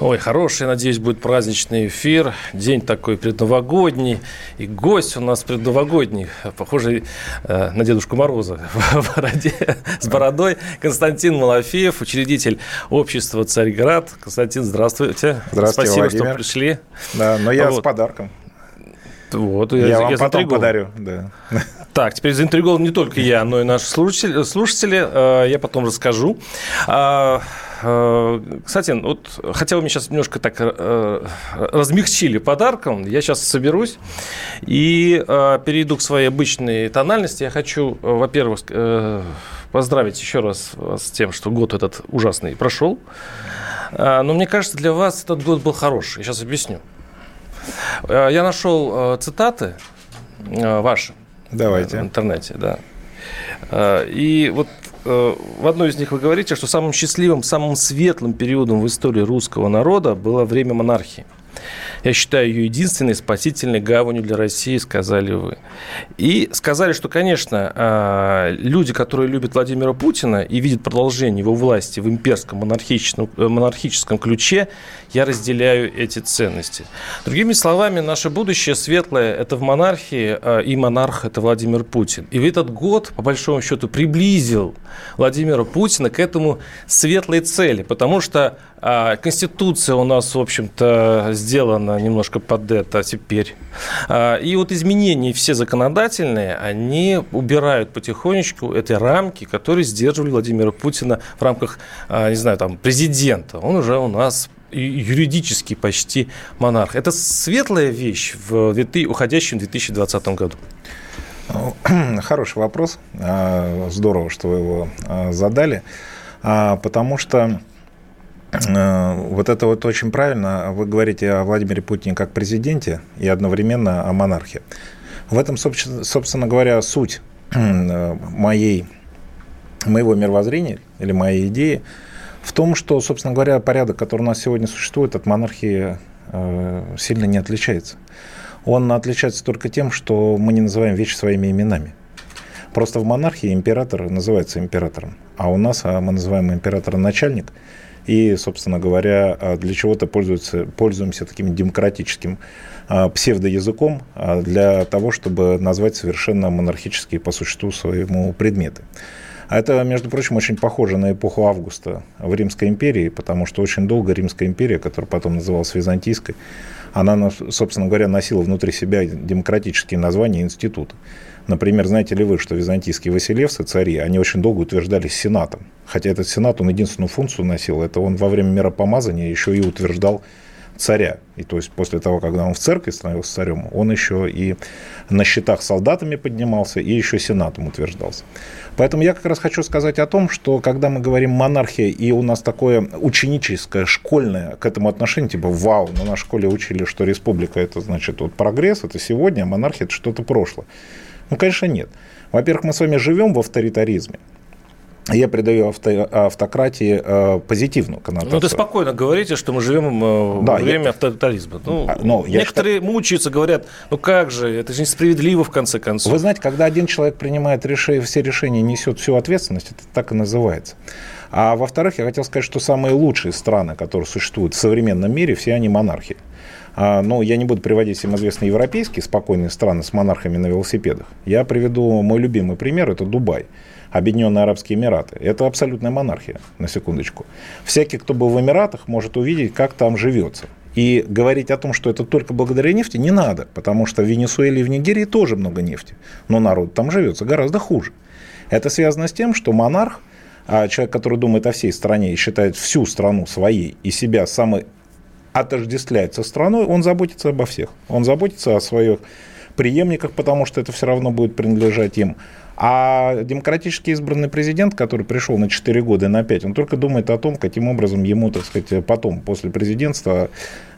Ой, хороший, надеюсь, будет праздничный эфир. День такой предновогодний. И гость у нас предновогодний, похожий э, на Дедушку Мороза в бороде, с бородой. Константин Малафеев, учредитель общества «Царьград». Константин, здравствуйте. Здравствуйте, Спасибо, Владимир. что пришли. Да, но я Вот. с подарком. Вот, Я, я, вам я потом заинтригован. подарю. Да. Так, теперь заинтриговал не только я, но и наши слушатели. слушатели. Э, Я потом расскажу. Э, Кстати, вот, хотя вы меня сейчас немножко так э, размягчили подарком, я сейчас соберусь и э, перейду к своей обычной тональности. Я хочу, э, во-первых, э, поздравить еще раз вас с тем, что год этот ужасный прошел. Но мне кажется, для вас этот год был хороший. Я сейчас объясню. Э, Я нашел э, цитаты э, ваши в Давайте. интернете, да. Э, И вот э, в одной из них вы говорите, что самым счастливым, самым светлым периодом в истории русского народа было время монархии. Я считаю ее единственной спасительной гаванью для России, сказали вы. И сказали, что, конечно, э, люди, которые любят Владимира Путина и видят продолжение его власти в имперском монархическом, э, монархическом ключе, я разделяю эти ценности. Другими словами, наше будущее светлое – это в монархии, э, и монарх – это Владимир Путин. И этот год, по большому счету, приблизил Владимира Путина к этому светлой цели, потому что а, Конституция у нас, в общем-то, сделана немножко под это теперь. А, И вот изменения все законодательные, они убирают потихонечку эти рамки, которые сдерживали Владимира Путина в рамках, а, не знаю, там, президента. Он уже у нас юридически почти монарх. Это светлая вещь в 2000 уходящем 2020 году. Хороший вопрос. А, Здорово, что вы его а, задали. А, Потому что а, вот это вот очень правильно. Вы говорите о Владимире Путине как президенте и одновременно о монархии. В этом, собственно собственно говоря, суть э, моей, моего мировоззрения или моей идеи в том, что, собственно говоря, порядок, который у нас сегодня существует, от монархии э, сильно не отличается. Он отличается только тем, что мы не называем вещи своими именами. Просто в монархии император называется императором, а у нас а, мы называем императора начальник. И, собственно говоря, а, для чего-то пользуемся таким демократическим а, псевдоязыком а, для того, чтобы назвать совершенно монархические по существу своему предметы. А это, между прочим, очень похоже на эпоху Августа в Римской империи, потому что очень долго Римская империя, которая потом называлась Византийской, она, на- собственно говоря, носила внутри себя демократические названия института. Например, знаете ли вы, что византийские василевсы, цари, они очень долго утверждались сенатом. Хотя этот сенат, он единственную функцию носил, это он во время миропомазания еще и утверждал царя. И то есть после того, когда он в церкви становился царем, он еще и на счетах солдатами поднимался, и еще сенатом утверждался. Поэтому я как раз хочу сказать о том, что когда мы говорим монархия, и у нас такое ученическое, школьное к этому отношение, типа вау, на нашей школе учили, что республика это значит вот прогресс, это сегодня, а монархия это что-то прошлое. Ну, конечно, нет. Во-первых, мы с вами живем в авторитаризме. Я придаю авто- автократии э, позитивную коннотацию. Ну, ты спокойно говорите, что мы живем э, Да, во время я- авторитаризма. Ну, А, я некоторые мучаются, говорят, ну как же, это же несправедливо в конце концов. Вы знаете, когда один человек принимает решение, все решения, несет всю ответственность, это так и называется. А во-вторых, я хотел сказать, что самые лучшие страны, которые существуют в современном мире, все они монархии. А, Ну, я не буду приводить всем известные европейские спокойные страны с монархами на велосипедах. Я приведу мой любимый пример, это Дубай. Объединенные Арабские Эмираты. Это абсолютная монархия, на секундочку. Всякий, кто был в Эмиратах, может увидеть, как там живется. И говорить о том, что это только благодаря нефти, не надо, потому что в Венесуэле и в Нигерии тоже много нефти. Но народ там живется гораздо хуже. Это связано с тем, что монарх, а человек, который думает о всей стране и считает всю страну своей и себя самой отождествляет со страной, он заботится обо всех. Он заботится о своих преемниках, потому что это все равно будет принадлежать им. А демократически избранный президент, который пришел на 4 года и на 5, он только думает о том, каким образом ему, так сказать, потом, после президентства,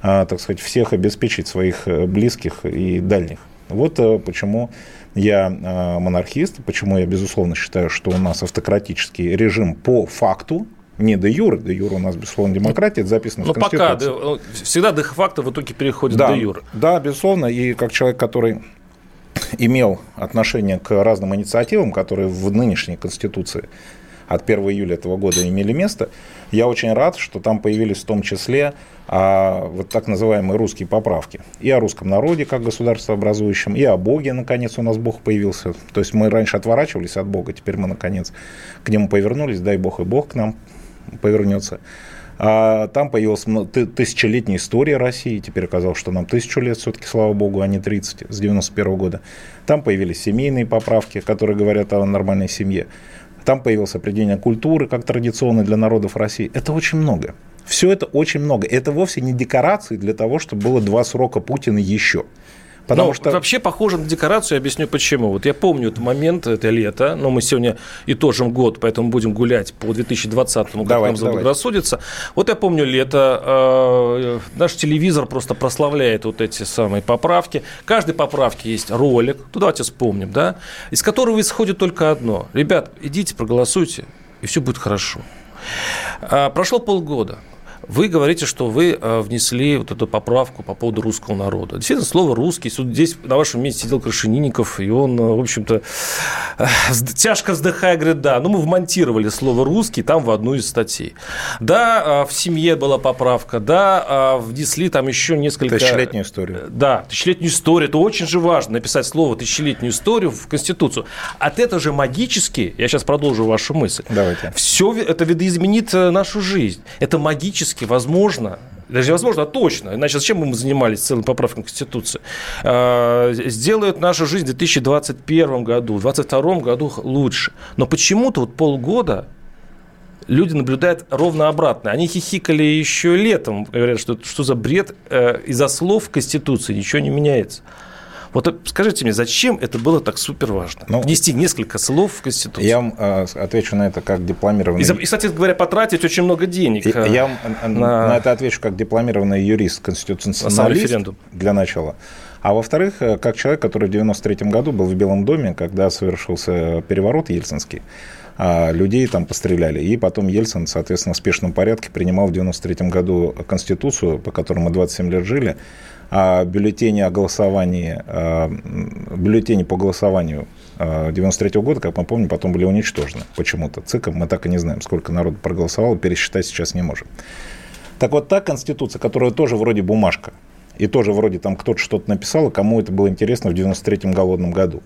а, так сказать, всех обеспечить своих э, близких и дальних. Вот э, почему я а, монархист, почему я, безусловно, считаю, что у нас автократический режим по факту, не де юр, де юр у нас, безусловно, демократия, это записано Но в Конституции. пока, ну, всегда де-факто в итоге переходит да, до юр. Да, безусловно, и как человек, который имел отношение к разным инициативам, которые в нынешней Конституции от 1 июля этого года имели место, я очень рад, что там появились в том числе а, вот так называемые русские поправки. И о русском народе как государствообразующем, и о Боге, наконец, у нас Бог появился. То есть мы раньше отворачивались от Бога, теперь мы, наконец, к нему повернулись, дай Бог и Бог к нам повернется. А там появилась тысячелетняя история России. Теперь оказалось, что нам тысячу лет все-таки, слава богу, а не 30, с 91 года. Там появились семейные поправки, которые говорят о нормальной семье. Там появилось определение культуры, как традиционной для народов России. Это очень много. Все это очень много. Это вовсе не декорации для того, чтобы было два срока Путина еще. Потому но что... Вообще похоже на декорацию, я объясню почему. Вот я помню этот момент, это лето, но мы сегодня итожим год, поэтому будем гулять по 2020-му, как давайте, нам заблагорассудится. Вот я помню лето, э, наш телевизор просто прославляет вот эти самые поправки. Каждой поправке есть ролик, ну давайте вспомним, да, из которого исходит только одно. Ребят, идите, проголосуйте, и все будет хорошо. А, прошло полгода. Вы говорите, что вы э, внесли вот эту поправку по поводу русского народа. Действительно, слово «русский». Здесь на вашем месте сидел Крашенинников, и он, э, в общем-то, э, тяжко вздыхая, говорит, да, ну мы вмонтировали слово «русский» там в одну из статей. Да, в семье была поправка, да, внесли там еще несколько... Тысячелетнюю историю. Да, тысячелетнюю историю. Это очень же важно, написать слово «тысячелетнюю историю» в Конституцию. От этого же магически, я сейчас продолжу вашу мысль, Давайте. все это видоизменит нашу жизнь. Это магически теоретически возможно, даже невозможно, а точно, иначе зачем мы занимались целым поправкой Конституции, а, сделают нашу жизнь в 2021 году, в 2022 году лучше. Но почему-то вот полгода люди наблюдают ровно обратно. Они хихикали еще летом, говорят, что что за бред, э, из-за слов Конституции ничего не меняется. Вот э, скажите мне, зачем это было так супер важно? Ну, Внести несколько слов в Конституцию. Я вам э, отвечу на это как дипломированный... И, кстати говоря, потратить очень много денег. И, э, я вам э, на... на это отвечу как дипломированный юрист, конституционалист для начала. А во-вторых, как человек, который в 93 году был в Белом доме, когда совершился переворот ельцинский, а людей там постреляли. И потом Ельцин, соответственно, в спешном порядке принимал в 93 году Конституцию, по которой мы 27 лет жили, а бюллетени о голосовании, а, бюллетени по голосованию 93 -го года, как мы помним, потом были уничтожены почему-то ЦИКом. Мы так и не знаем, сколько народу проголосовало, пересчитать сейчас не можем. Так вот, та конституция, которая тоже вроде бумажка, и тоже вроде там кто-то что-то написал, кому это было интересно в 93-м голодном году.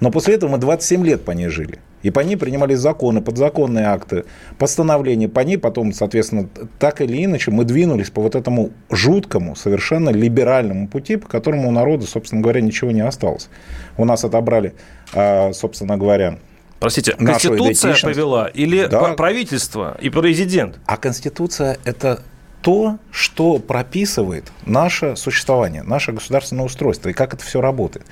Но после этого мы 27 лет по ней жили. И по ней принимались законы, подзаконные акты, постановления. По ней потом, соответственно, так или иначе мы двинулись по вот этому жуткому, совершенно либеральному пути, по которому у народа, собственно говоря, ничего не осталось. У нас отобрали, а, собственно говоря, Простите, Конституция повела или да. правительство и президент? А Конституция – это то, что прописывает наше существование, наше государственное устройство и как это все работает.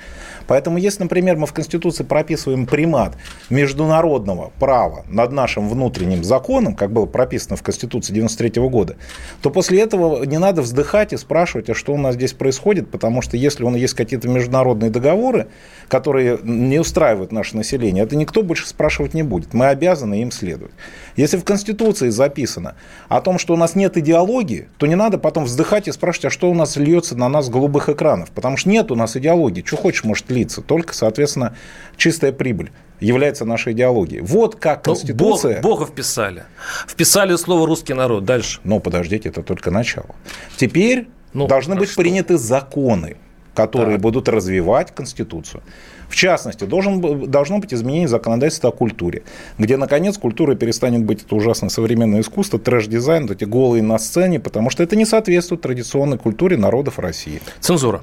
Поэтому, если, например, мы в Конституции прописываем примат международного права над нашим внутренним законом, как было прописано в Конституции 93 года, то после этого не надо вздыхать и спрашивать, а что у нас здесь происходит, потому что если у нас есть какие-то международные договоры, которые не устраивают наше население, это никто больше спрашивать не будет. Мы обязаны им следовать. Если в Конституции записано о том, что у нас нет идеологии, то не надо потом вздыхать и спрашивать, а что у нас льется на нас голубых экранов, потому что нет у нас идеологии. Что хочешь, может длиться. Только, соответственно, чистая прибыль является нашей идеологией. Вот как ну, Конституция... Бог, Бога вписали. Вписали слово «русский народ». Дальше. Но подождите, это только начало. Теперь ну, должны а быть что? приняты законы, которые так. будут развивать Конституцию. В частности, должен, должно быть изменение законодательства о культуре, где, наконец, культура перестанет быть это ужасное современное искусство, трэш-дизайн, вот эти голые на сцене, потому что это не соответствует традиционной культуре народов России. Цензура.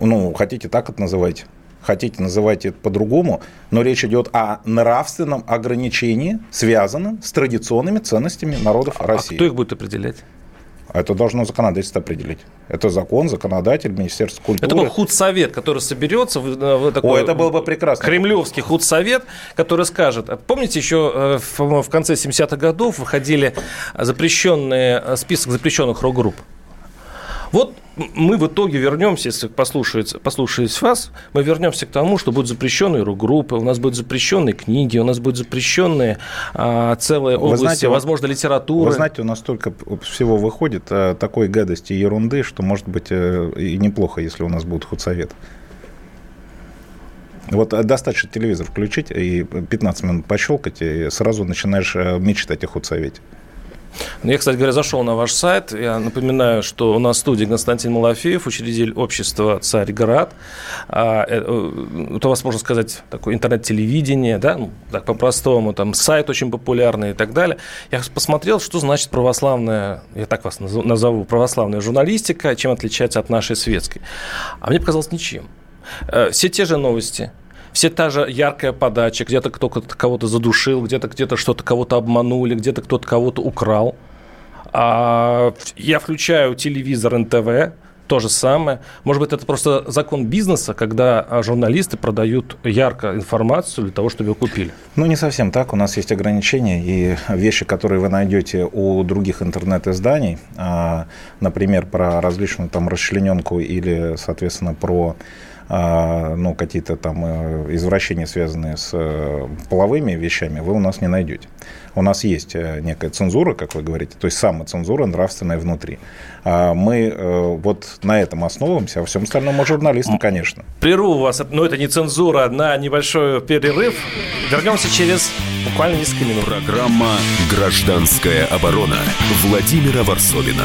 Ну, хотите так это называть? Хотите, называйте это по-другому, но речь идет о нравственном ограничении, связанном с традиционными ценностями народов а России. кто их будет определять? Это должно законодательство определить. Это закон, законодатель, Министерство культуры. Это такой худсовет, который соберется. В, такой О, это было бы прекрасно. Кремлевский худсовет, который скажет... Помните, еще в, в конце 70-х годов выходили запрещенные, список запрещенных рок-групп? Вот мы в итоге вернемся, если послушать, послушать вас, мы вернемся к тому, что будут запрещенные рок-группы, у нас будут запрещенные книги, у нас будут запрещенные а, целые вы области, знаете, возможно, литературы. Вы знаете, у нас столько всего выходит а, такой гадости и ерунды, что, может быть, а, и неплохо, если у нас будет худсовет. Вот э, достаточно телевизор включить и 15 минут пощелкать, и сразу начинаешь э, мечтать о худсовете. Ну, я, кстати говоря, зашел на ваш сайт. Я напоминаю, что у нас в студии Константин Малафеев, учредитель общества «Царьград». А, э, э, это у вас, можно сказать, такое интернет-телевидение, да, ну, так по-простому, там сайт очень популярный и так далее. Я посмотрел, что значит православная, я так вас назову, православная журналистика, чем отличается от нашей светской. А мне показалось ничем. Э, все те же новости, все та же яркая подача, где-то кто-то кого-то задушил, где-то где-то что-то кого-то обманули, где-то кто-то кого-то украл. А я включаю телевизор НТВ, то же самое. Может быть, это просто закон бизнеса, когда а, журналисты продают ярко информацию для того, чтобы ее купили? Ну, не совсем так. У нас есть ограничения и вещи, которые вы найдете у других интернет-изданий, а, например, про различную там расчлененку или, соответственно, про ну, какие-то там э, извращения, связанные с э, половыми вещами, вы у нас не найдете. У нас есть э, некая цензура, как вы говорите, то есть самоцензура нравственная внутри. А мы вот на этом основываемся, а всем остальном мы журналисты, конечно. Прерву вас, но это не цензура, на небольшой перерыв. Вернемся через буквально несколько минут. Программа «Гражданская оборона» Владимира Варсовина.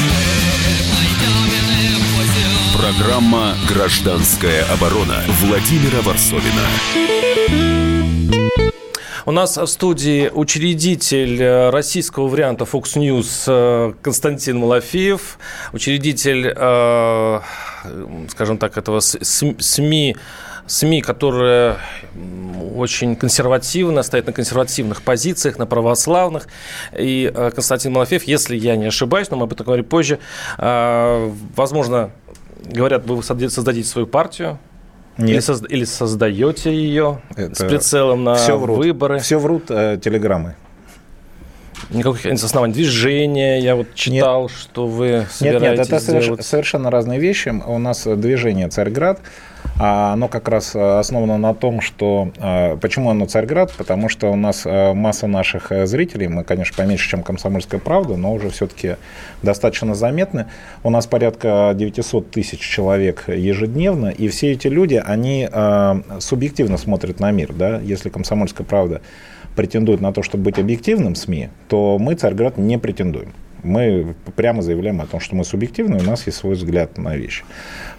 Программа «Гражданская оборона» Владимира Варсовина. У нас в студии учредитель э, российского варианта Fox News э, Константин Малафеев, учредитель, э, скажем так, этого СМИ СМИ, которые очень консервативно, стоят на консервативных позициях, на православных. И Константин Малафеев, если я не ошибаюсь, но мы об этом говорим позже, возможно, говорят, вы создадите свою партию, нет. Или, созда- или создаете ее это с прицелом на все врут. выборы? Все врут э, телеграммы. Никаких оснований движения. Я вот читал, нет. что вы собираетесь Нет, нет, это сделать... совершенно разные вещи. У нас движение «Царьград», оно как раз э, основано на том, что... Э, почему оно Царьград? Потому что у нас э, масса наших зрителей, мы, конечно, поменьше, чем «Комсомольская правда», но уже все-таки достаточно заметны. У нас порядка 900 тысяч человек ежедневно, и все эти люди, они субъективно смотрят на мир. Да? Если «Комсомольская правда» претендует на то, чтобы быть объективным СМИ, то мы, Царьград, не претендуем мы прямо заявляем о том, что мы субъективны, у нас есть свой взгляд на вещи.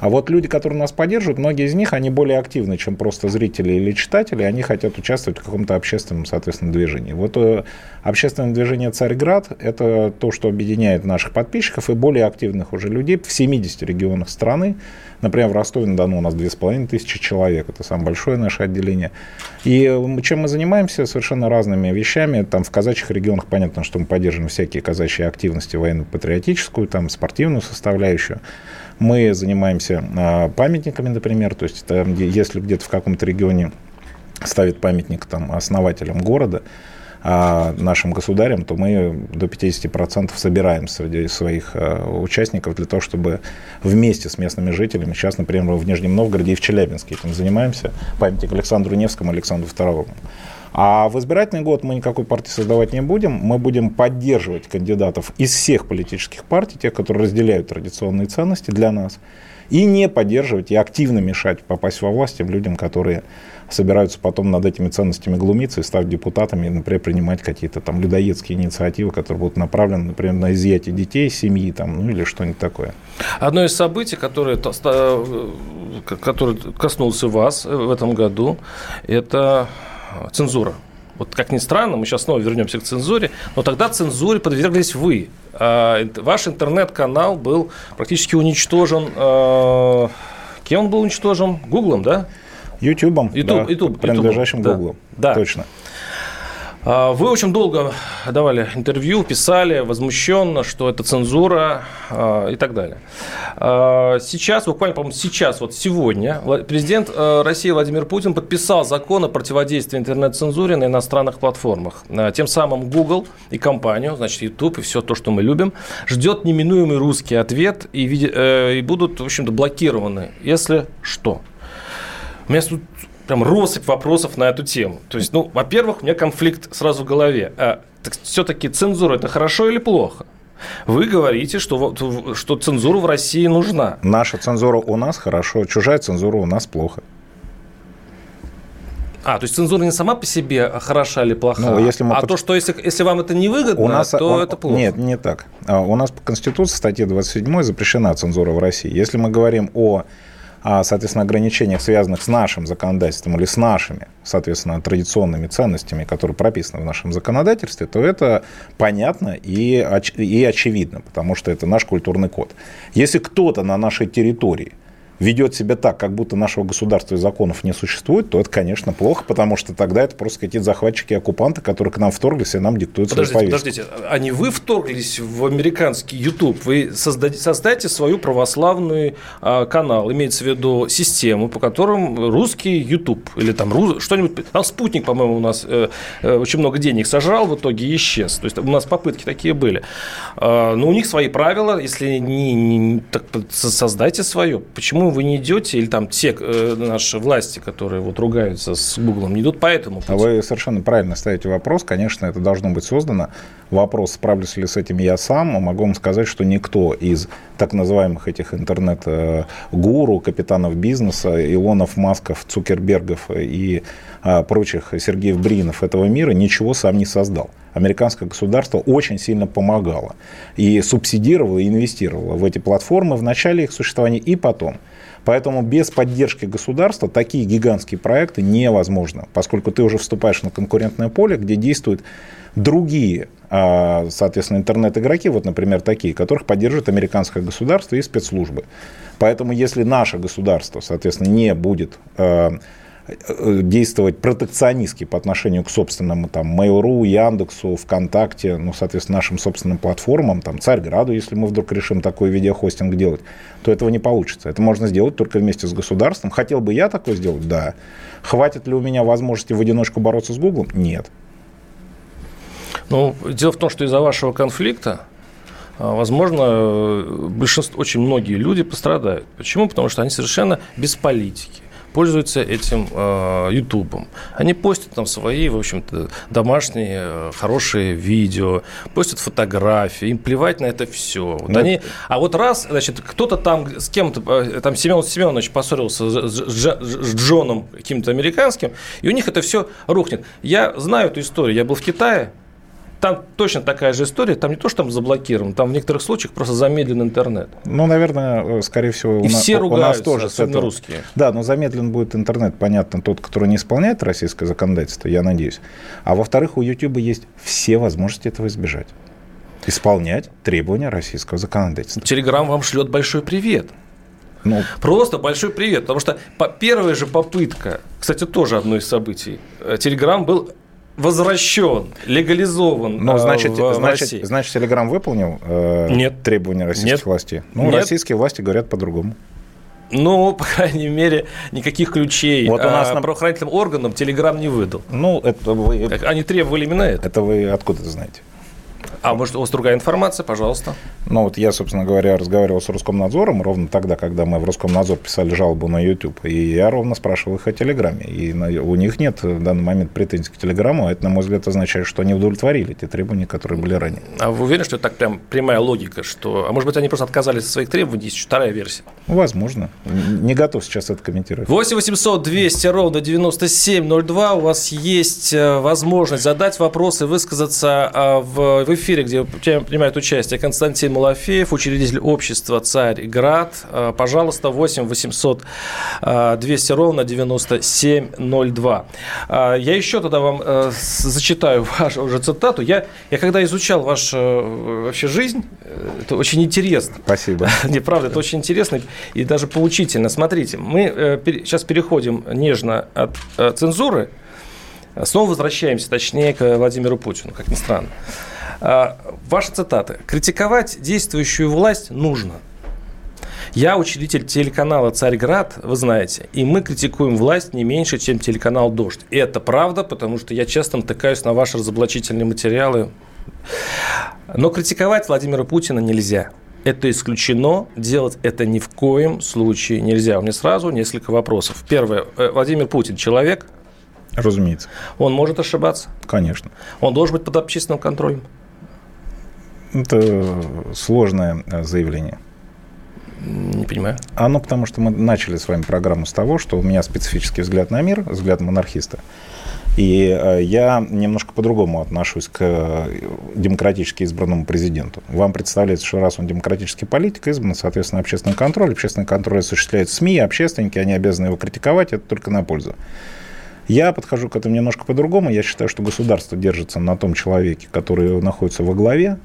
А вот люди, которые нас поддерживают, многие из них, они более активны, чем просто зрители или читатели, они хотят участвовать в каком-то общественном, соответственно, движении. Вот э, общественное движение «Царьград» — это то, что объединяет наших подписчиков и более активных уже людей в 70 регионах страны, Например, в Ростове-на-Дону у нас 2500 человек, это самое большое наше отделение. И чем мы занимаемся? Совершенно разными вещами. Там в казачьих регионах понятно, что мы поддерживаем всякие казачьи активности, военно-патриотическую, там спортивную составляющую. Мы занимаемся а, памятниками, например, то есть там, если где-то в каком-то регионе ставит памятник там основателям города, нашим государям, то мы до 50% собираем среди своих э, участников для того, чтобы вместе с местными жителями, сейчас, например, в Нижнем Новгороде и в Челябинске этим занимаемся, памятник Александру Невскому, Александру II. А в избирательный год мы никакой партии создавать не будем. Мы будем поддерживать кандидатов из всех политических партий, тех, которые разделяют традиционные ценности для нас, и не поддерживать и активно мешать попасть во власть тем людям, которые собираются потом над этими ценностями глумиться и стать депутатами, и, например, принимать какие-то там людоедские инициативы, которые будут направлены, например, на изъятие детей, семьи там, ну или что-нибудь такое. Одно из событий, которое, э, которое коснулся вас в этом году, это цензура. Вот как ни странно, мы сейчас снова вернемся к цензуре, но тогда цензуре подверглись вы. А, ваш интернет-канал был практически уничтожен. А, кем он был уничтожен? Гуглом, да? Ютубом, YouTube, да, YouTube, принадлежащим Гуглу. Да. Точно. А, вы очень долго давали интервью, писали возмущенно, что это цензура а, и так далее. А, сейчас, буквально, по-моему, сейчас, вот сегодня, президент России Владимир Путин подписал закон о противодействии интернет-цензуре на иностранных платформах. Тем самым Google и компанию, значит, YouTube и все то, что мы любим, ждет неминуемый русский ответ и, э, и будут, в общем-то, блокированы, если что. У меня тут прям россыпь вопросов на эту тему. То есть, ну, во-первых, у меня конфликт сразу в голове. А, так все-таки цензура это хорошо или плохо? Вы говорите, что, что цензура в России нужна. Наша цензура у нас хорошо, чужая цензура у нас плохо. А, то есть цензура не сама по себе хороша или плоха, ну, если мы а под... то, что если, если вам это не выгодно, у нас, то он, это плохо. Нет, не так. А, у нас по Конституции статье 27 запрещена цензура в России. Если мы говорим о о, соответственно, ограничениях, связанных с нашим законодательством или с нашими, соответственно, традиционными ценностями, которые прописаны в нашем законодательстве, то это понятно и, оч- и очевидно, потому что это наш культурный код. Если кто-то на нашей территории ведет себя так, как будто нашего государства и законов не существует, то это, конечно, плохо, потому что тогда это просто какие-то захватчики оккупанты, которые к нам вторглись и нам диктуют подождите, свои Подождите, а не вы вторглись в американский YouTube, вы создайте, создайте свою православный а, канал, имеется в виду систему, по которым русский YouTube или там рус, что-нибудь, там спутник, по-моему, у нас э, э, очень много денег сожрал, в итоге исчез. То есть у нас попытки такие были. А, но у них свои правила, если не, не так создайте свое. Почему вы не идете, или там те э, наши власти, которые вот ругаются с Гуглом, не идут по этому пути? А вы совершенно правильно ставите вопрос. Конечно, это должно быть создано. Вопрос, справлюсь ли с этим я сам, могу вам сказать, что никто из так называемых этих интернет-гуру, капитанов бизнеса, Илонов, Масков, Цукербергов и а, прочих Сергеев Бринов этого мира ничего сам не создал. Американское государство очень сильно помогало и субсидировало, и инвестировало в эти платформы в начале их существования и потом. Поэтому без поддержки государства такие гигантские проекты невозможно, поскольку ты уже вступаешь на конкурентное поле, где действуют другие, а, соответственно, интернет-игроки, вот, например, такие, которых поддерживает американское государство и спецслужбы. Поэтому если наше государство, соответственно, не будет а, действовать протекционистски по отношению к собственному там Mail.ru, Яндексу, ВКонтакте, ну, соответственно, нашим собственным платформам, там, Царьграду, если мы вдруг решим такой видеохостинг делать, то этого не получится. Это можно сделать только вместе с государством. Хотел бы я такое сделать? Да. Хватит ли у меня возможности в одиночку бороться с Гуглом? Нет. Ну, дело в том, что из-за вашего конфликта а, возможно, большинство, очень многие люди пострадают. Почему? Потому что они совершенно без политики пользуются этим э, Ютубом. Они постят там свои, в общем-то, домашние э, хорошие видео, постят фотографии, им плевать на это все. Вот они, а вот раз, значит, кто-то там с кем-то, э, там Семен Семенович поссорился с, с, с Джоном каким-то американским, и у них это все рухнет. Я знаю эту историю. Я был в Китае, там точно такая же история. Там не то, что там заблокирован, там в некоторых случаях просто замедлен интернет. Ну, наверное, э, скорее всего, и у, все у нас тоже с этого. русские. Да, но замедлен будет интернет, понятно, тот, который не исполняет российское законодательство, я надеюсь. А во-вторых, у YouTube есть все возможности этого избежать. Исполнять требования российского законодательства. Телеграм вам шлет большой привет. Ну, Просто большой привет, потому что первая же попытка, кстати, тоже одно из событий, Телеграм был возвращен, легализован ну, значит, в, значит, России. Значит, Телеграм выполнил э, Нет. требования российских Нет. властей? Ну, Нет. российские власти говорят по-другому. Ну, по крайней мере, никаких ключей Вот у нас а, на- правоохранительным органам Телеграм не выдал. Ну, это вы, Они требовали именно это. это вы откуда знаете? А может, у вас другая информация, пожалуйста. Ну, вот я, собственно говоря, разговаривал с Роскомнадзором ровно тогда, когда мы в Роскомнадзор писали жалобу на YouTube. И я ровно спрашивал их о Телеграме. И у них нет в данный момент претензий к Телеграмму. А это, на мой взгляд, означает, что они удовлетворили те требования, которые были ранее. А вы уверены, что это так прям прямая логика, что... А может быть, они просто отказались от своих требований, есть вторая версия. Возможно. Не готов сейчас это комментировать. 8 800 200 ровно 9702. У вас есть э, возможность задать вопросы, высказаться а, в, в эфире, где принимает участие Константин Малафеев, учредитель общества «Царь-Град». А, Пожалуйста, 8 800 а, 200 ровно 9702. А, Я еще тогда вам э, зачитаю вашу уже цитату. Я, я когда изучал вашу э, вообще жизнь, э, это очень интересно. Спасибо. Не, правда, это очень интересно и даже поучительно. Смотрите, мы сейчас переходим нежно от цензуры, а снова возвращаемся, точнее, к Владимиру Путину, как ни странно. А, Ваша цитата. «Критиковать действующую власть нужно». Я учредитель телеканала «Царьград», вы знаете, и мы критикуем власть не меньше, чем телеканал «Дождь». И это правда, потому что я часто натыкаюсь на ваши разоблачительные материалы. Но критиковать Владимира Путина нельзя. Это исключено, делать это ни в коем случае нельзя. У меня сразу несколько вопросов. Первое. Э, Владимир Путин человек, Разумеется. он может ошибаться, Конечно. он должен быть под общественным контролем. Это сложное э, заявление. Не понимаю. Оно потому, что мы начали с вами программу с того, что у меня специфический взгляд на мир, взгляд монархиста. И э, я немножко по-другому отношусь к э, демократически избранному президенту. Вам представляется, что раз он демократический политик, избран, соответственно, общественный контроль. Общественный контроль осуществляет СМИ, общественники, они обязаны его критиковать, это только на пользу. Я подхожу к этому немножко по-другому. Я считаю, что государство держится на том человеке, который находится во главе.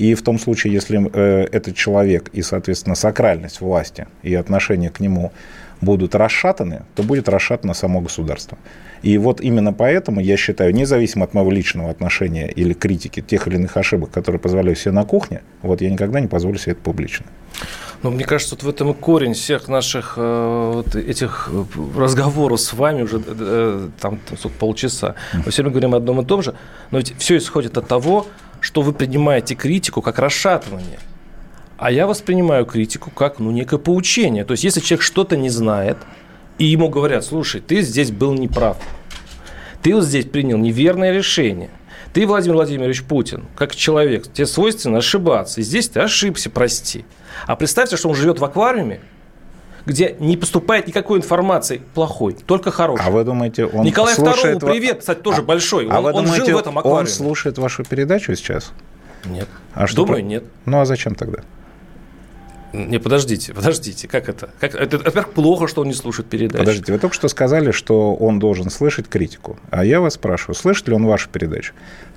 И в том случае, если э, этот человек и, соответственно, сакральность власти и отношение к нему будут расшатаны, то будет расшатано само государство. И вот именно поэтому я считаю, независимо от моего личного отношения или критики тех или иных ошибок, которые позволяю себе на кухне, вот я никогда не позволю себе это публично. Ну, мне кажется, вот в этом и корень всех наших э, вот этих э, разговоров с вами уже э, там, там сколько, полчаса. Мы все время говорим о одном и том же, но ведь все исходит от того, что вы принимаете критику как расшатывание. А я воспринимаю критику как ну, некое поучение. То есть, если человек что-то не знает, и ему говорят, слушай, ты здесь был неправ, ты вот здесь принял неверное решение, ты, Владимир Владимирович Путин, как человек, тебе свойственно ошибаться. И здесь ты ошибся, прости. А представьте, что он живет в аквариуме, где не поступает никакой информации плохой, только хорошей. А вы думаете, он Николай слушает... II, привет, кстати, тоже А- большой. А Он, вы он думаете, жил в этом он аквариуме. слушает вашу передачу сейчас? Нет. А что Думаю, про- нет. Ну а зачем тогда? Не, подождите, подождите, как это? Как, это, во-первых, плохо, что он не слушает передачи. Подождите, вы только что сказали, что он должен слышать критику. А я вас спрашиваю, слышит ли он вашу передачу?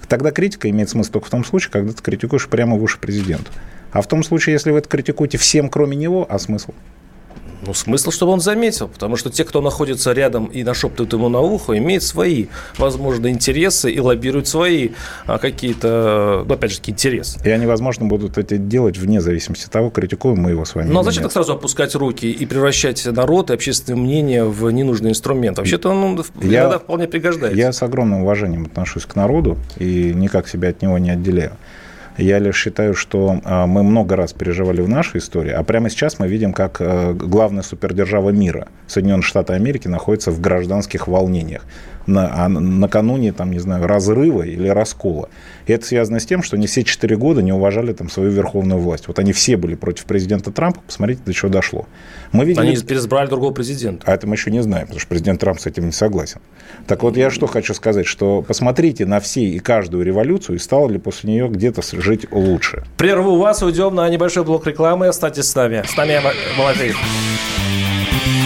Тогда критика имеет смысл только в том случае, когда ты критикуешь прямо в уши президенту. А в том случае, если вы это критикуете всем, кроме него, а смысл? Ну, смысл, чтобы он заметил, потому что те, кто находится рядом и нашептывают ему на ухо, имеют свои, возможно, интересы и лоббируют свои а, какие-то, ну, опять же, интересы. И они, возможно, будут это делать вне зависимости от того, критикуем мы его с вами. Ну, а зачем так сразу опускать руки и превращать народ и общественное мнение в ненужный инструмент? Вообще-то он Я- иногда вполне пригождается. Я с огромным уважением отношусь к народу и никак себя от него не отделяю. Я лишь считаю, что а, мы много раз переживали в нашей истории, а прямо сейчас мы видим, как а, главная супердержава мира, Соединенные Штаты Америки, находится в гражданских волнениях. На, а накануне, там, не знаю, разрыва или раскола. И это связано с тем, что они все четыре года не уважали там, свою верховную власть. Вот они все были против президента Трампа, посмотрите, до чего дошло. Мы видим Они переизбрали другого президента. а это мы еще не знаем, потому что президент Трамп с этим не согласен. Так вот, я что хочу сказать, что посмотрите на все и каждую революцию, и стало ли после нее где-то жить лучше. Прерву вас, уйдем на небольшой блок рекламы. Оставайтесь с нами. С нами Малафеев.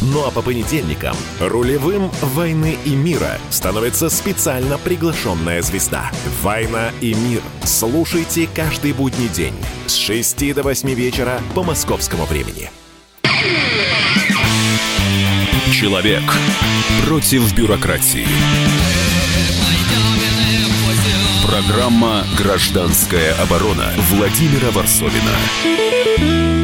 Ну а по понедельникам рулевым «Войны и мира» становится специально приглашенная звезда. «Война и мир». Слушайте каждый будний день с 6 до 8 вечера по московскому времени. Человек против бюрократии. Программа «Гражданская оборона» Владимира Варсовина.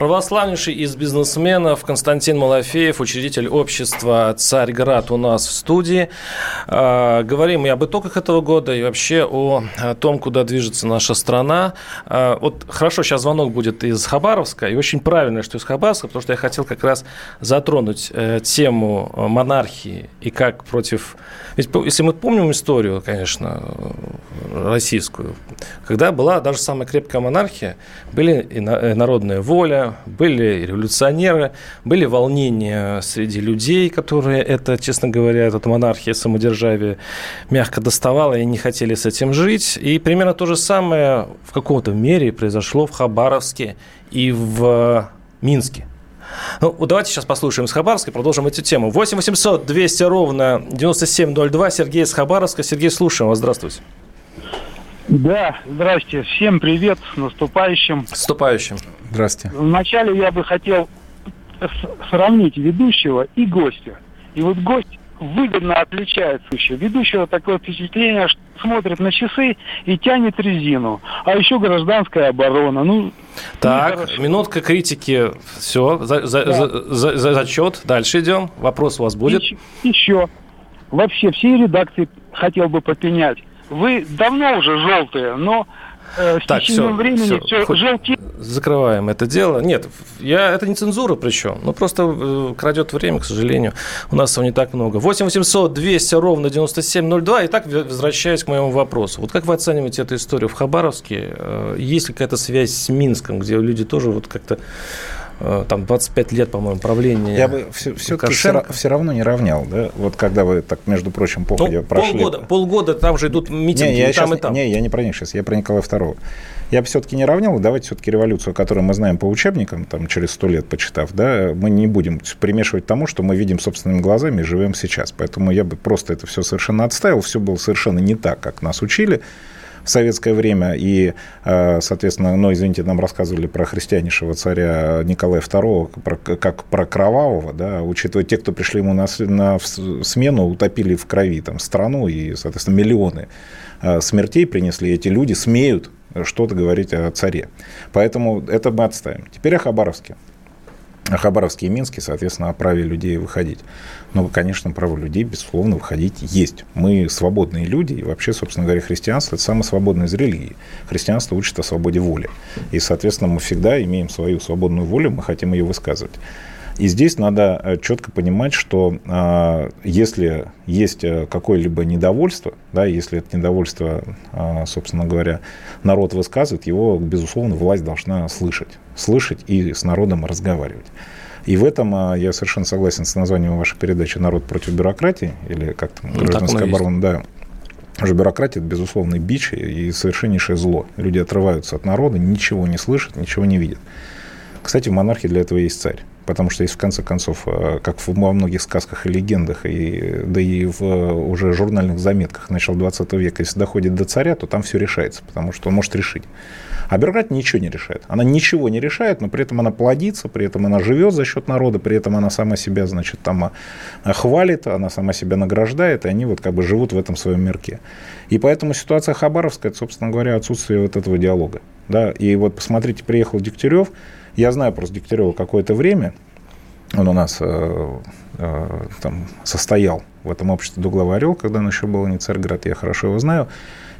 Православнейший из бизнесменов Константин Малафеев, учредитель общества «Царьград» у нас в студии. А, говорим и об итогах этого года, и вообще о, том, куда движется наша страна. А, вот хорошо, сейчас звонок будет из Хабаровска, и очень правильно, что из Хабаровска, потому что я хотел как раз затронуть э, тему монархии и как против... Ведь если мы помним историю, конечно, российскую, когда была даже самая крепкая монархия, были и народная воля, были революционеры, были волнения среди людей, которые это, честно говоря, эта монархия, самодержавие мягко доставала и не хотели с этим жить. И примерно то же самое в каком-то мере произошло в Хабаровске и в Минске. Ну, давайте сейчас послушаем из Хабаровска и продолжим эту тему. 8 800 200 ровно 9702. Сергей из Хабаровска. Сергей, слушаем вас. Здравствуйте. Да, здрасте. Всем привет, с наступающим. С наступающим. Здравствуйте. Вначале я бы хотел сравнить ведущего и гостя. И вот гость выгодно отличается еще. Ведущего такое впечатление, что смотрит на часы и тянет резину. А еще гражданская оборона. Ну, так, минутка критики. Все, за, за, да. за, за, за, зачет. Дальше идем. Вопрос у вас будет? Еще, еще. Вообще, все редакции хотел бы попенять вы давно уже желтые, но э, с так, все, времени все, все желтеет. Закрываем это дело. Нет, я, это не цензура причем. Ну, просто э, крадет время, к сожалению. У нас его не так много. 8 800 200 ровно 9702. И так, возвращаясь к моему вопросу. Вот как вы оцениваете эту историю в Хабаровске? Э, есть ли какая-то связь с Минском, где люди тоже вот как-то там 25 лет, по-моему, правления Я бы все-таки все, все равно не равнял, да? Вот когда вы так, между прочим, походя ну, прошли... Полгода, полгода там же идут митинги, не, я и там, сейчас, и там. Не, я не про них сейчас, я про Николая II. Я бы все-таки не равнял, давайте все-таки революцию, которую мы знаем по учебникам, там, через сто лет почитав, да, мы не будем примешивать тому, что мы видим собственными глазами и живем сейчас. Поэтому я бы просто это все совершенно отставил, все было совершенно не так, как нас учили в советское время. И, э, соответственно, ну, извините, нам рассказывали про христианейшего царя Николая II, про, как про кровавого, да, учитывая те, кто пришли ему на, на смену, утопили в крови там, страну и, соответственно, миллионы э, смертей принесли. Эти люди смеют что-то говорить о царе. Поэтому это мы отставим. Теперь о Хабаровске. Хабаровске и Минске, соответственно, о праве людей выходить. Но, конечно, право людей, безусловно, выходить есть. Мы свободные люди, и вообще, собственно говоря, христианство – это самое свободное из религий. Христианство учит о свободе воли. И, соответственно, мы всегда имеем свою свободную волю, мы хотим ее высказывать. И здесь надо э, четко понимать, что э, если есть э, какое-либо недовольство, да, если это недовольство, э, собственно говоря, народ высказывает, его, безусловно, власть должна слышать. Слышать и с народом разговаривать. И в этом э, я совершенно согласен с названием вашей передачи «Народ против бюрократии» или как там, ну, гражданская оборона, да. Уже бюрократия – это безусловный бич и совершеннейшее зло. Люди отрываются от народа, ничего не слышат, ничего не видят. Кстати, в монархии для этого есть царь. Потому что если в конце концов, э, как во многих сказках и легендах, и, да и в уже журнальных заметках начала 20 века, если доходит до царя, то там все решается, потому что он может решить. А бюрократия ничего не решает. Она ничего не решает, но при этом она плодится, при этом она живет за счет народа, при этом она сама себя, значит, там а, хвалит, она сама себя награждает, и они вот как бы живут в этом своем мирке. И поэтому ситуация Хабаровская, это, собственно говоря, отсутствие вот этого диалога. Да? И вот посмотрите, приехал Дегтярев, я знаю просто Дегтярева какое-то время, он у нас э, э, там состоял в этом обществе Дугловый Орел, когда он еще был не Царьград, я хорошо его знаю.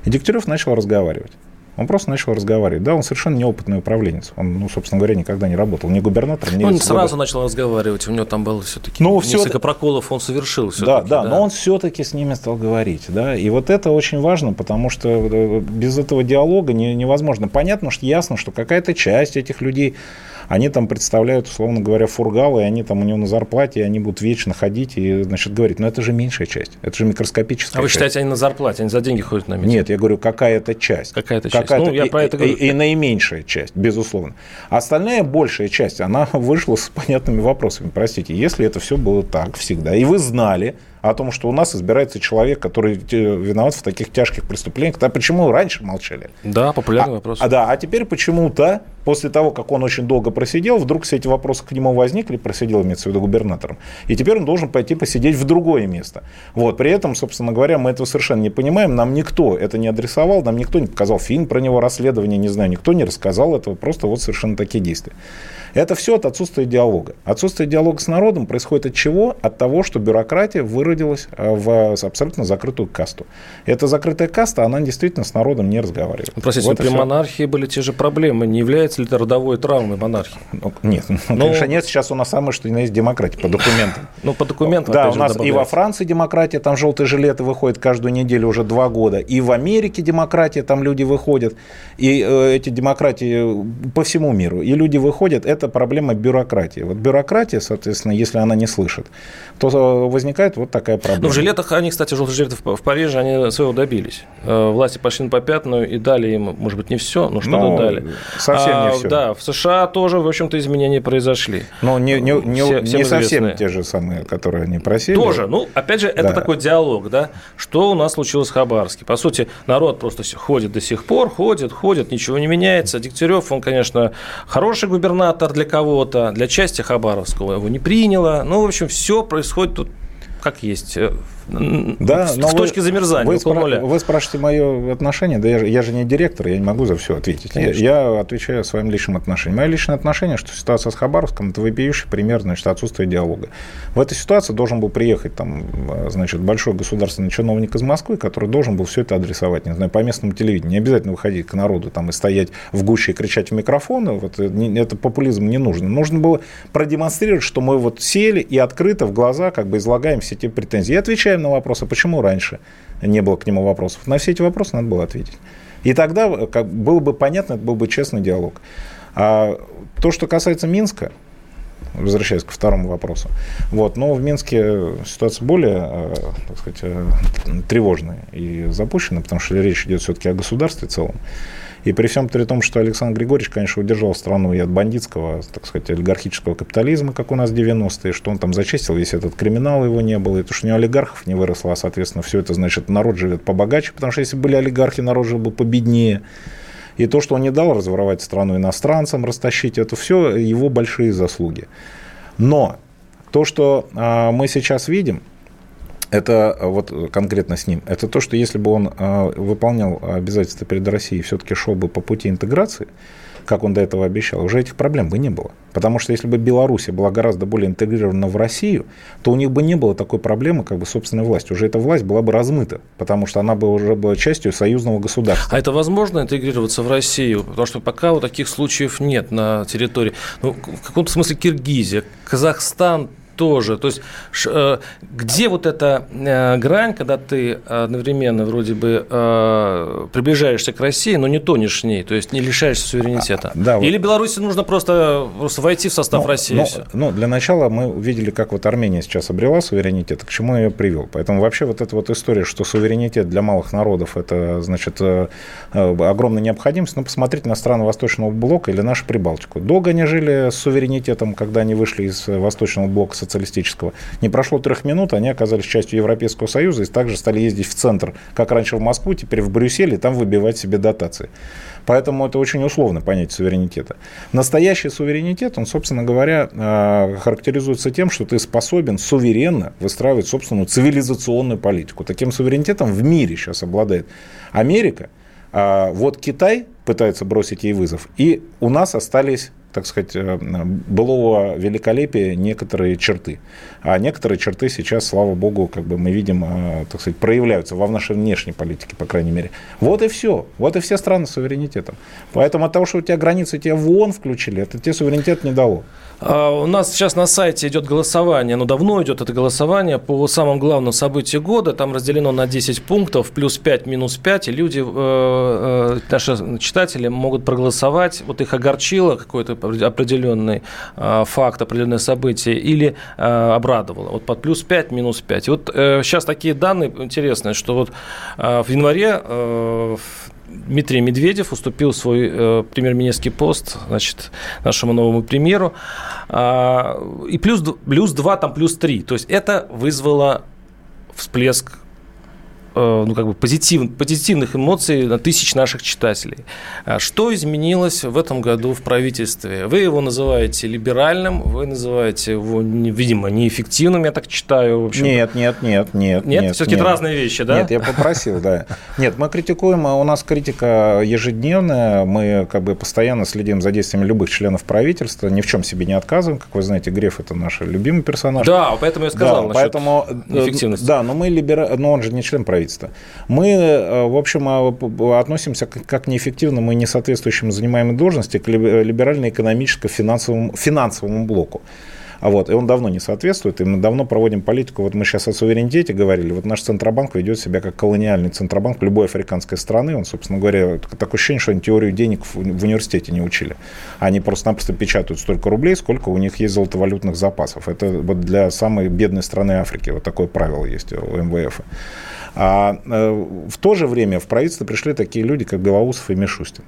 И Дегтярев начал разговаривать. Он просто начал разговаривать. Да, он совершенно неопытный управленец. Он, ну, собственно говоря, никогда не работал ни губернатором, ни Он сразу начал разговаривать. У него там было все-таки ну, несколько все... проколов он совершил. Да, да, да, но он все-таки с ними стал говорить. Да? И вот это очень важно, потому что э, без этого диалога невозможно. Понятно, что ясно, что какая-то часть этих людей они там представляют, условно говоря, фургалы, и они там у него на зарплате, и они будут вечно ходить и, значит, говорить, ну это же меньшая часть, это же микроскопическая А вы часть. считаете, они на зарплате, они за деньги ходят на митинг? Нет, я говорю, какая-то часть. Какая-то часть. Какая-то, ну, я и, про это говорю. И, и наименьшая часть, безусловно. Остальная большая часть, она вышла с понятными вопросами. Простите, если это все было так всегда, и вы знали, о том, что у нас избирается человек, который виноват в таких тяжких преступлениях. А почему раньше молчали? Да, популярный а, вопрос. А, да, а теперь почему-то, после того, как он очень долго просидел, вдруг все эти вопросы к нему возникли, просидел, имеется в виду губернатором, и теперь он должен пойти посидеть в другое место. Вот, при этом, собственно говоря, мы этого совершенно не понимаем, нам никто это не адресовал, нам никто не показал фильм про него, расследование, не знаю, никто не рассказал этого, просто вот совершенно такие действия. Это все от отсутствия диалога. Отсутствие диалога с народом происходит от чего? От того, что бюрократия выродилась э, в абсолютно закрытую касту. Эта закрытая каста, она действительно с народом не разговаривает. Простите, вот при все. монархии были те же проблемы. Не является ли это родовой травмой монархии? Ну, нет, ну, конечно, нет. Сейчас у нас самое, что есть демократия по документам. Ну, по документам, Да, у нас и во Франции демократия, там желтые жилеты выходят каждую неделю уже два года. И в Америке демократия, там люди выходят. И э, эти демократии по всему миру. И люди выходят. Это проблема бюрократии. Вот бюрократия, соответственно, если она не слышит, то возникает вот такая проблема. Ну, в жилетах, они, кстати, желтые жилеты в Париже, они своего добились. Э, власти пошли на попятную и дали им, может быть, не все, но что-то но дали. Совсем не все. Да, в США тоже, в общем-то, изменения произошли. Но не, не, не, все, не совсем те же самые, которые они просили. Тоже. Ну, опять же, это да. такой диалог, да. Что у нас случилось в Хабаровске? По сути, народ просто ходит до сих пор, ходит, ходит, ничего не меняется. Дегтярев, он, конечно, хороший губернатор, для кого-то, для части Хабаровского его не приняло. Ну, в общем, все происходит тут как есть. Э, да, с, но с точки замерзания. Вы, спра- вы спрашиваете мое отношение, да я же, я же не директор, я не могу за все ответить. Я, я отвечаю своим личным отношением. Мое личное отношение, что ситуация с Хабаровском, это вопиющий пример, значит, отсутствие диалога. В этой ситуации должен был приехать там, значит, большой государственный чиновник из Москвы, который должен был все это адресовать, не знаю, по местному телевидению. Не обязательно выходить к народу там и стоять в гуще и кричать в микрофон, вот, э, это популизм не нужно. Нужно было продемонстрировать, что мы вот сели и открыто в глаза как бы излагаем все эти претензии. И отвечаем на вопрос, а почему раньше не было к нему вопросов? На все эти вопросы надо было ответить. И тогда как, было бы понятно, это был бы честный диалог. А то, что касается Минска, возвращаясь к второму вопросу, вот, но в Минске ситуация более, э, так сказать, э, тревожная и запущена, потому что речь идет все-таки о государстве в целом. И при всем при том, что Александр Григорьевич, конечно, удержал страну и от бандитского, так сказать, олигархического капитализма, как у нас в 90-е, что он там зачистил, весь этот криминал его не было, и то, что него олигархов не выросло, а, соответственно, все это, значит, народ живет побогаче, потому что если были олигархи, народ жил бы победнее. И то, что он не дал разворовать страну иностранцам, растащить, это все его большие заслуги. Но то, что а, мы сейчас видим, это э, вот конкретно с ним, это то, что если бы он э, выполнял обязательства перед Россией, все-таки шел бы по пути интеграции, как он до этого обещал, уже этих проблем бы не было. Потому что если бы Беларусь была гораздо более интегрирована в Россию, то у них бы не было такой проблемы, как бы собственной власти. Уже эта власть была бы размыта, потому что она бы уже была частью союзного государства. А это возможно интегрироваться в Россию? Потому что пока вот таких случаев нет на территории. Ну, в каком-то смысле Киргизия, Казахстан тоже. То есть э, где вот эта э, грань, когда ты одновременно вроде бы приближаешься к России, но не тонешь в ней, то есть не лишаешься суверенитета? Да, Или вот... Беларуси нужно просто, просто войти в состав ну, России? Ну, ну, для начала мы увидели, как вот Армения сейчас обрела суверенитет, к чему я ее привел. Поэтому вообще вот эта вот история, что суверенитет для малых народов – это, значит, огромная необходимость, ну, посмотрите на страны Восточного блока или нашу Прибалтику. Долго они жили с суверенитетом, когда они вышли из Восточного блока социалистического. Не прошло трех минут, они оказались частью Европейского Союза и также стали ездить в центр, как раньше в Москву, теперь в Брюссель, и там выбивать себе дотации. Поэтому это очень условно понятие суверенитета. Настоящий суверенитет, он, собственно говоря, э, характеризуется тем, что ты способен суверенно выстраивать собственную цивилизационную политику. Таким суверенитетом в мире сейчас обладает Америка. А вот Китай пытается бросить ей вызов. И у нас остались так сказать, э, былого великолепия некоторые черты. А некоторые черты сейчас, слава богу, как бы мы видим, э, так сказать, проявляются во нашей внешней политике, по крайней мере. Вот и все. Вот и все страны с суверенитетом. Поэтому от того, что у тебя границы тебя в ООН включили, это тебе суверенитет не дало. А, у нас сейчас на сайте идет голосование, но давно идет это голосование по самым главным событиям года. Там разделено на 10 пунктов, плюс 5, минус 5. И люди, э, наши читатели могут проголосовать. Вот их огорчило какой-то определенный а, факт, определенное событие, или а, обрадовало. Вот под плюс 5, минус 5. И вот сейчас э, такие данные интересные, что вот а, в январе э, Дмитрий Медведев уступил свой э, премьер-министрский пост значит, нашему новому премьеру. Э, и плюс, плюс 2, там плюс 3. То есть это вызвало всплеск ну, как бы позитив, позитивных эмоций на тысяч наших читателей. А что изменилось в этом году в правительстве? Вы его называете либеральным, вы называете его, видимо, неэффективным, я так читаю. В общем нет, нет, нет, нет. Нет, нет все-таки это разные вещи, да? Нет, я попросил, да. Нет, мы критикуем, а у нас критика ежедневная, мы как бы постоянно следим за действиями любых членов правительства, ни в чем себе не отказываем, как вы знаете, Греф это наш любимый персонаж. Да, поэтому я сказал да, поэтому, э, эффективности. Да, но мы либеральны, но он же не член правительства правительства. Мы, э, в общем, а, относимся к, как неэффективному и несоответствующему занимаемой должности к либерально-экономическо-финансовому финансовому блоку. А вот, и он давно не соответствует, и мы давно проводим политику, вот мы сейчас о суверенитете говорили, вот наш Центробанк ведет себя как колониальный Центробанк любой африканской страны, он, собственно говоря, такое ощущение, что они теорию денег в университете не учили. Они просто-напросто печатают столько рублей, сколько у них есть золотовалютных запасов. Это вот для самой бедной страны Африки, вот такое правило есть у МВФ. А э, в то же время в правительство пришли такие люди, как Белоусов и Мишустин.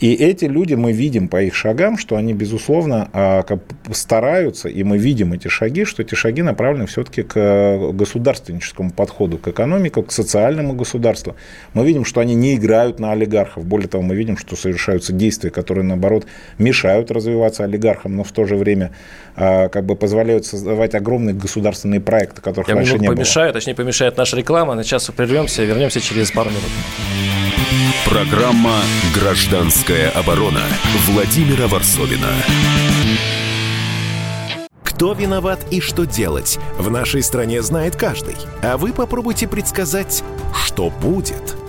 И эти люди, мы видим по их шагам, что они, безусловно, а, стараются, и мы видим эти шаги, что эти шаги направлены все-таки к государственническому подходу, к экономике, к социальному государству. Мы видим, что они не играют на олигархов. Более того, мы видим, что совершаются действия, которые, наоборот, мешают развиваться олигархам, но в то же время а, как бы позволяют создавать огромные государственные проекты, которых Я раньше не помешаю, было. точнее, помешает наша реклама. На час прервемся, вернемся через пару минут. Программа «Гражданская оборона» Владимира Варсовина. Кто виноват и что делать, в нашей стране знает каждый. А вы попробуйте предсказать, что будет –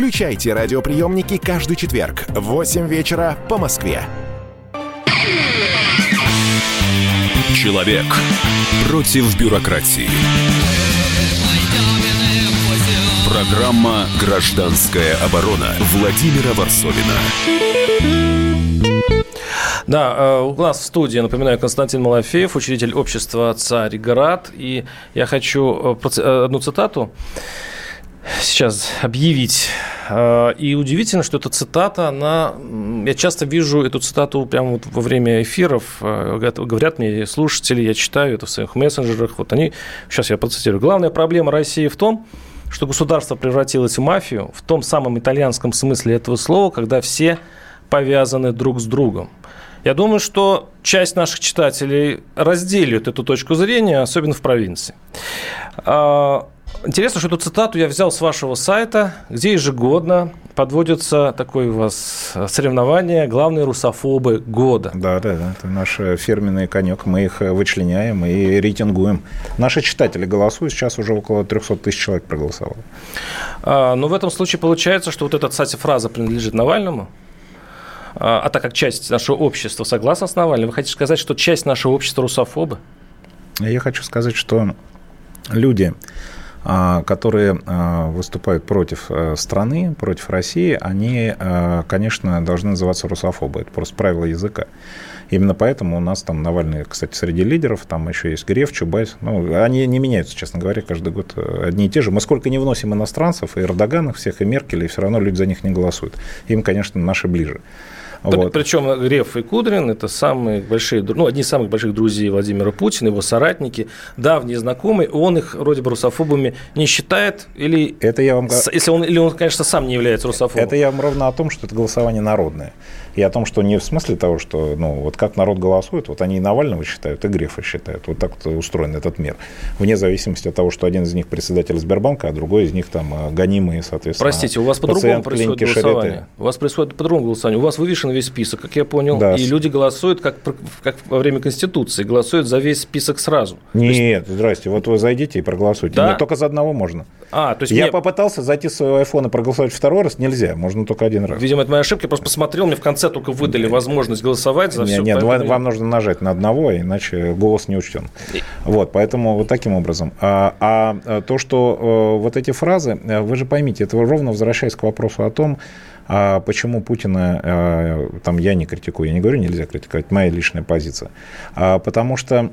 Включайте радиоприемники каждый четверг в 8 вечера по Москве. Человек против бюрократии. Программа «Гражданская оборона» Владимира Варсовина. Да, э, у нас в студии, напоминаю, Константин Малафеев, учредитель общества «Царьград». И я хочу э, э, одну цитату сейчас объявить. И удивительно, что эта цитата, она... Я часто вижу эту цитату прямо вот во время эфиров. Говорят мне слушатели, я читаю это в своих мессенджерах. Вот они... Сейчас я процитирую. Главная проблема России в том, что государство превратилось в мафию в том самом итальянском смысле этого слова, когда все повязаны друг с другом. Я думаю, что часть наших читателей разделит эту точку зрения, особенно в провинции. Интересно, что эту цитату я взял с вашего сайта, где ежегодно подводится такое у вас соревнование «Главные русофобы года». Да, да, да, это наш фирменный конек. Мы их вычленяем и рейтингуем. Наши читатели голосуют, сейчас уже около 300 тысяч человек проголосовало. А, но в этом случае получается, что вот эта, кстати, фраза принадлежит Навальному? А, а так как часть нашего общества согласна с Навальным, вы хотите сказать, что часть нашего общества русофобы? Я хочу сказать, что люди, которые а, выступают против страны, против России, они, конечно, должны называться русофобы. Это просто правило языка. Именно поэтому у нас там Навальный, кстати, среди лидеров, там еще есть Греф, Чубайс. Ну, они не меняются, честно говоря, каждый год одни и те же. Мы сколько не вносим иностранцев, и Эрдоганов всех, и Меркель, и все равно люди за них не голосуют. Им, конечно, наши ближе. Вот. Причем Греф и Кудрин – это самые большие, ну, одни из самых больших друзей Владимира Путина, его соратники, давние знакомые. Он их вроде бы русофобами не считает или… Это я вам... Если он, или он, конечно, сам не является русофобом. Это я вам ровно о том, что это голосование народное и о том, что не в смысле того, что, ну, вот как народ голосует, вот они и Навального считают, и Грефа считают. Вот так вот устроен этот мир. Вне зависимости от того, что один из них председатель Сбербанка, а другой из них там э, гонимые, соответственно, Простите, у вас по-другому происходит голосование. Шарите. У вас происходит по-другому голосование. У вас вывешен весь список, как я понял, да. и люди голосуют, как, как во время Конституции, голосуют за весь список сразу. Нет, есть... здрасте, вот вы зайдите и проголосуйте. Да? Нет, только за одного можно. А, то есть я мне... попытался зайти с своего айфона и проголосовать второй раз, нельзя, можно только один раз. Видимо, это моя ошибка, я просто посмотрел, мне в конце только выдали возможность голосовать за нет, все. Нет, поэтому... вам нужно нажать на одного, иначе голос не учтен. Вот, поэтому вот таким образом. А, а то, что э, вот эти фразы, э, вы же поймите, это ровно возвращаясь к вопросу о том, а почему Путина, э, там я не критикую, я не говорю, нельзя критиковать, моя личная позиция, а, потому что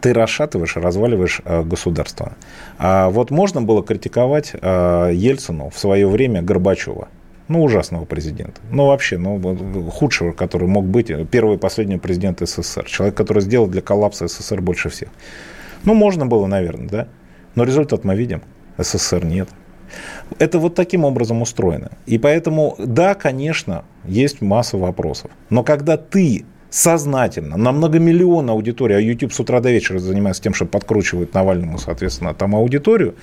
ты расшатываешь, разваливаешь государство. А вот можно было критиковать Ельцину в свое время Горбачева. Ну, ужасного президента. Ну, вообще, ну, худшего, который мог быть первый и последний президент СССР. Человек, который сделал для коллапса СССР больше всех. Ну, можно было, наверное, да. Но результат мы видим. СССР нет. Это вот таким образом устроено. И поэтому, да, конечно, есть масса вопросов. Но когда ты сознательно, на многомиллионную аудиторию, а YouTube с утра до вечера занимается тем, что подкручивает Навальному, соответственно, там аудиторию,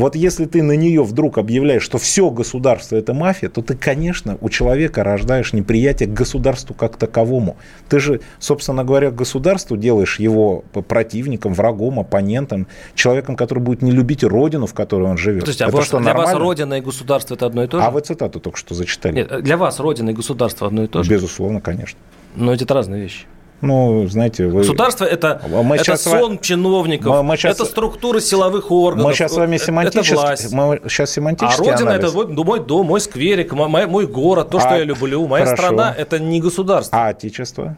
вот если ты на нее вдруг объявляешь, что все государство это мафия, то ты, конечно, у человека рождаешь неприятие к государству как таковому. Ты же, собственно говоря, государству делаешь его противником, врагом, оппонентом, человеком, который будет не любить родину, в которой он живет. То есть, а это вас, что, для нормально? вас родина и государство это одно и то же? А вы цитату только что зачитали. Нет, для вас родина и государство одно и то же? Безусловно, конечно. Но это разные вещи. Ну, знаете, вы... Государство это, а мы это сон с... чиновников, мы, сейчас... это структуры силовых органов. Мы сейчас с вами семантически... Это власть. Мы сейчас семантически А Родина это мой дом, мой скверик, мой, мой город, то, а, что я люблю. Моя хорошо. страна это не государство. А Отечество?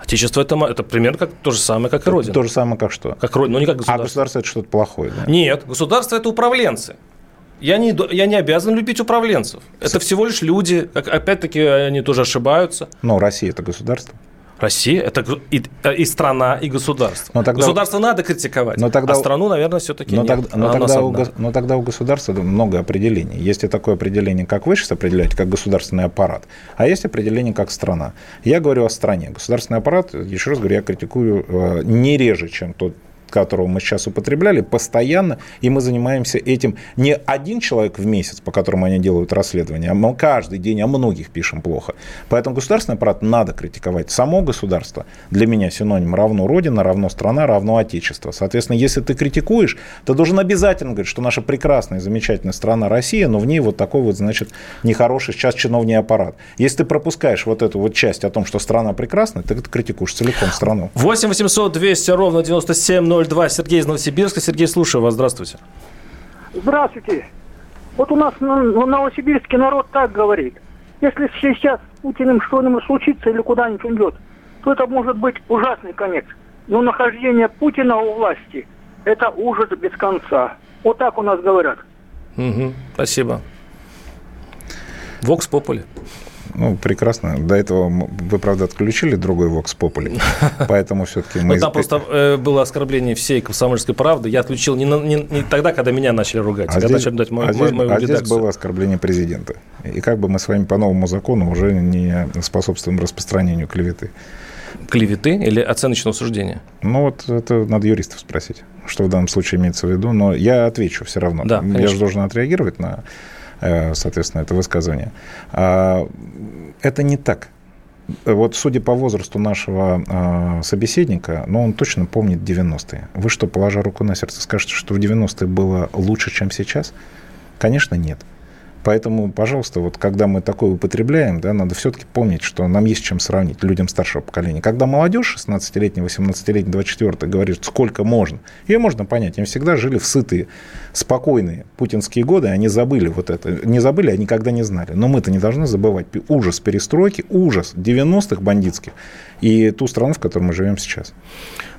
Отечество это, это примерно как, то же самое, как и Родина. То же самое, как что? Как Родина, ну не как государство. А государство это что-то плохое, да? Нет, государство это управленцы. Я не, я не обязан любить управленцев. Это всего лишь люди. Опять-таки, они тоже ошибаются. Но Россия – это государство. Россия это и, и страна, и государство. Но тогда, Государство надо критиковать, но тогда, а страну, наверное, все-таки но нет. Тогда, но, тогда у, но тогда у государства много определений. Есть и такое определение, как вы сейчас определяете, как государственный аппарат, а есть определение, как страна. Я говорю о стране. Государственный аппарат, еще раз говорю, я критикую э, не реже, чем тот которого мы сейчас употребляли, постоянно, и мы занимаемся этим не один человек в месяц, по которому они делают расследование, а мы каждый день о многих пишем плохо. Поэтому государственный аппарат надо критиковать. Само государство для меня синоним равно Родина, равно страна, равно Отечество. Соответственно, если ты критикуешь, ты должен обязательно говорить, что наша прекрасная, замечательная страна Россия, но в ней вот такой вот, значит, нехороший сейчас чиновный аппарат. Если ты пропускаешь вот эту вот часть о том, что страна прекрасная, ты критикуешь целиком страну. 8 800 200 ровно 97 02. Сергей из Новосибирска. Сергей, слушаю вас. Здравствуйте. Здравствуйте. Вот у нас ну, новосибирский народ так говорит. Если сейчас с Путиным что-нибудь случится или куда-нибудь уйдет, то это может быть ужасный конец. Но нахождение Путина у власти – это ужас без конца. Вот так у нас говорят. Угу, спасибо. Вокс Попули. Ну, прекрасно. До этого вы, правда, отключили другой Vox Populi, поэтому все-таки мы... Ну, там просто э, было оскорбление всей комсомольской правды. Я отключил не, тогда, когда меня начали ругать, а, а начали дать мою, а здесь, мою а здесь было оскорбление президента. И как бы мы с вами по новому закону уже не способствуем распространению клеветы. Клеветы или оценочного суждения? Ну, вот это надо юристов спросить, что в данном случае имеется в виду. Но я отвечу все равно. Да, я же должен отреагировать на соответственно, это высказывание. А, это не так. Вот судя по возрасту нашего э, собеседника, ну, он точно помнит 90-е. Вы что, положа руку на сердце, скажете, что в 90-е было лучше, чем сейчас? Конечно, нет. Поэтому, пожалуйста, вот когда мы такое употребляем, да, надо все-таки помнить, что нам есть чем сравнить людям старшего поколения. Когда молодежь, 16-летний, 18-летний, 24 говорит, сколько можно, ее можно понять. Они всегда жили в сытые, спокойные путинские годы, они забыли вот это. Не забыли, а никогда не знали. Но мы-то не должны забывать ужас перестройки, ужас 90-х бандитских и ту страну, в которой мы живем сейчас.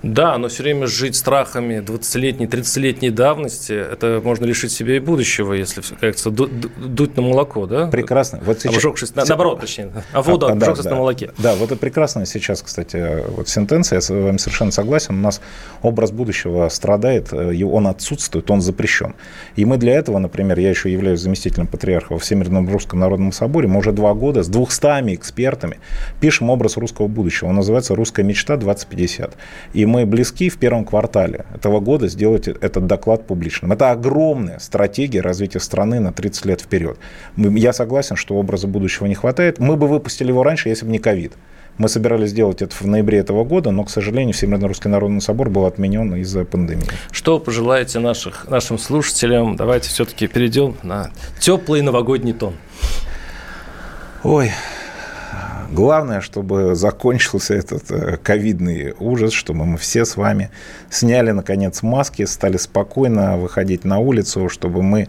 Да, но все время жить страхами 20-летней, 30-летней давности, это можно лишить себя и будущего, если, говорится, дуть на молоко, да? Прекрасно. Вот сейчас... Обжегшись, наоборот, точнее, а воду а, обжегшись да, на молоке. Да, вот это прекрасно сейчас, кстати, вот сентенция, я с вами совершенно согласен, у нас образ будущего страдает, э, он отсутствует, он запрещен. И мы для этого, например, я еще являюсь заместителем патриарха во Всемирном Русском Народном Соборе, мы уже два года с 200 экспертами пишем образ русского будущего. Он называется «Русская мечта 2050». И мы близки в первом квартале этого года сделать этот доклад публичным. Это огромная стратегия развития страны на 30 лет вперед. Я согласен, что образа будущего не хватает. Мы бы выпустили его раньше, если бы не ковид. Мы собирались сделать это в ноябре этого года, но, к сожалению, Всемирный русский народный собор был отменен из-за пандемии. Что пожелаете наших, нашим слушателям? Давайте все-таки перейдем на теплый новогодний тон. Ой, Главное, чтобы закончился этот э, ковидный ужас, чтобы мы все с вами сняли, наконец, маски, стали спокойно выходить на улицу, чтобы мы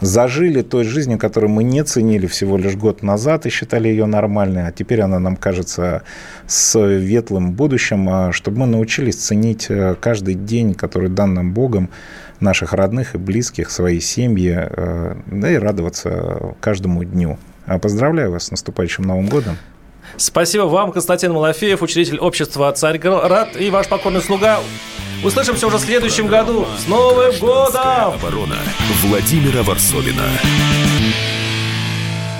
зажили той жизнью, которую мы не ценили всего лишь год назад и считали ее нормальной, а теперь она нам кажется светлым будущим, а чтобы мы научились ценить э, каждый день, который дан нам Богом, наших родных и близких, своей семьи, э, да и радоваться каждому дню. А поздравляю вас с наступающим Новым годом. Спасибо вам, Константин Малафеев, учредитель общества «Царьград» и ваш покорный слуга. Услышимся уже в следующем году. С Новым годом! оборона Владимира Варсовина.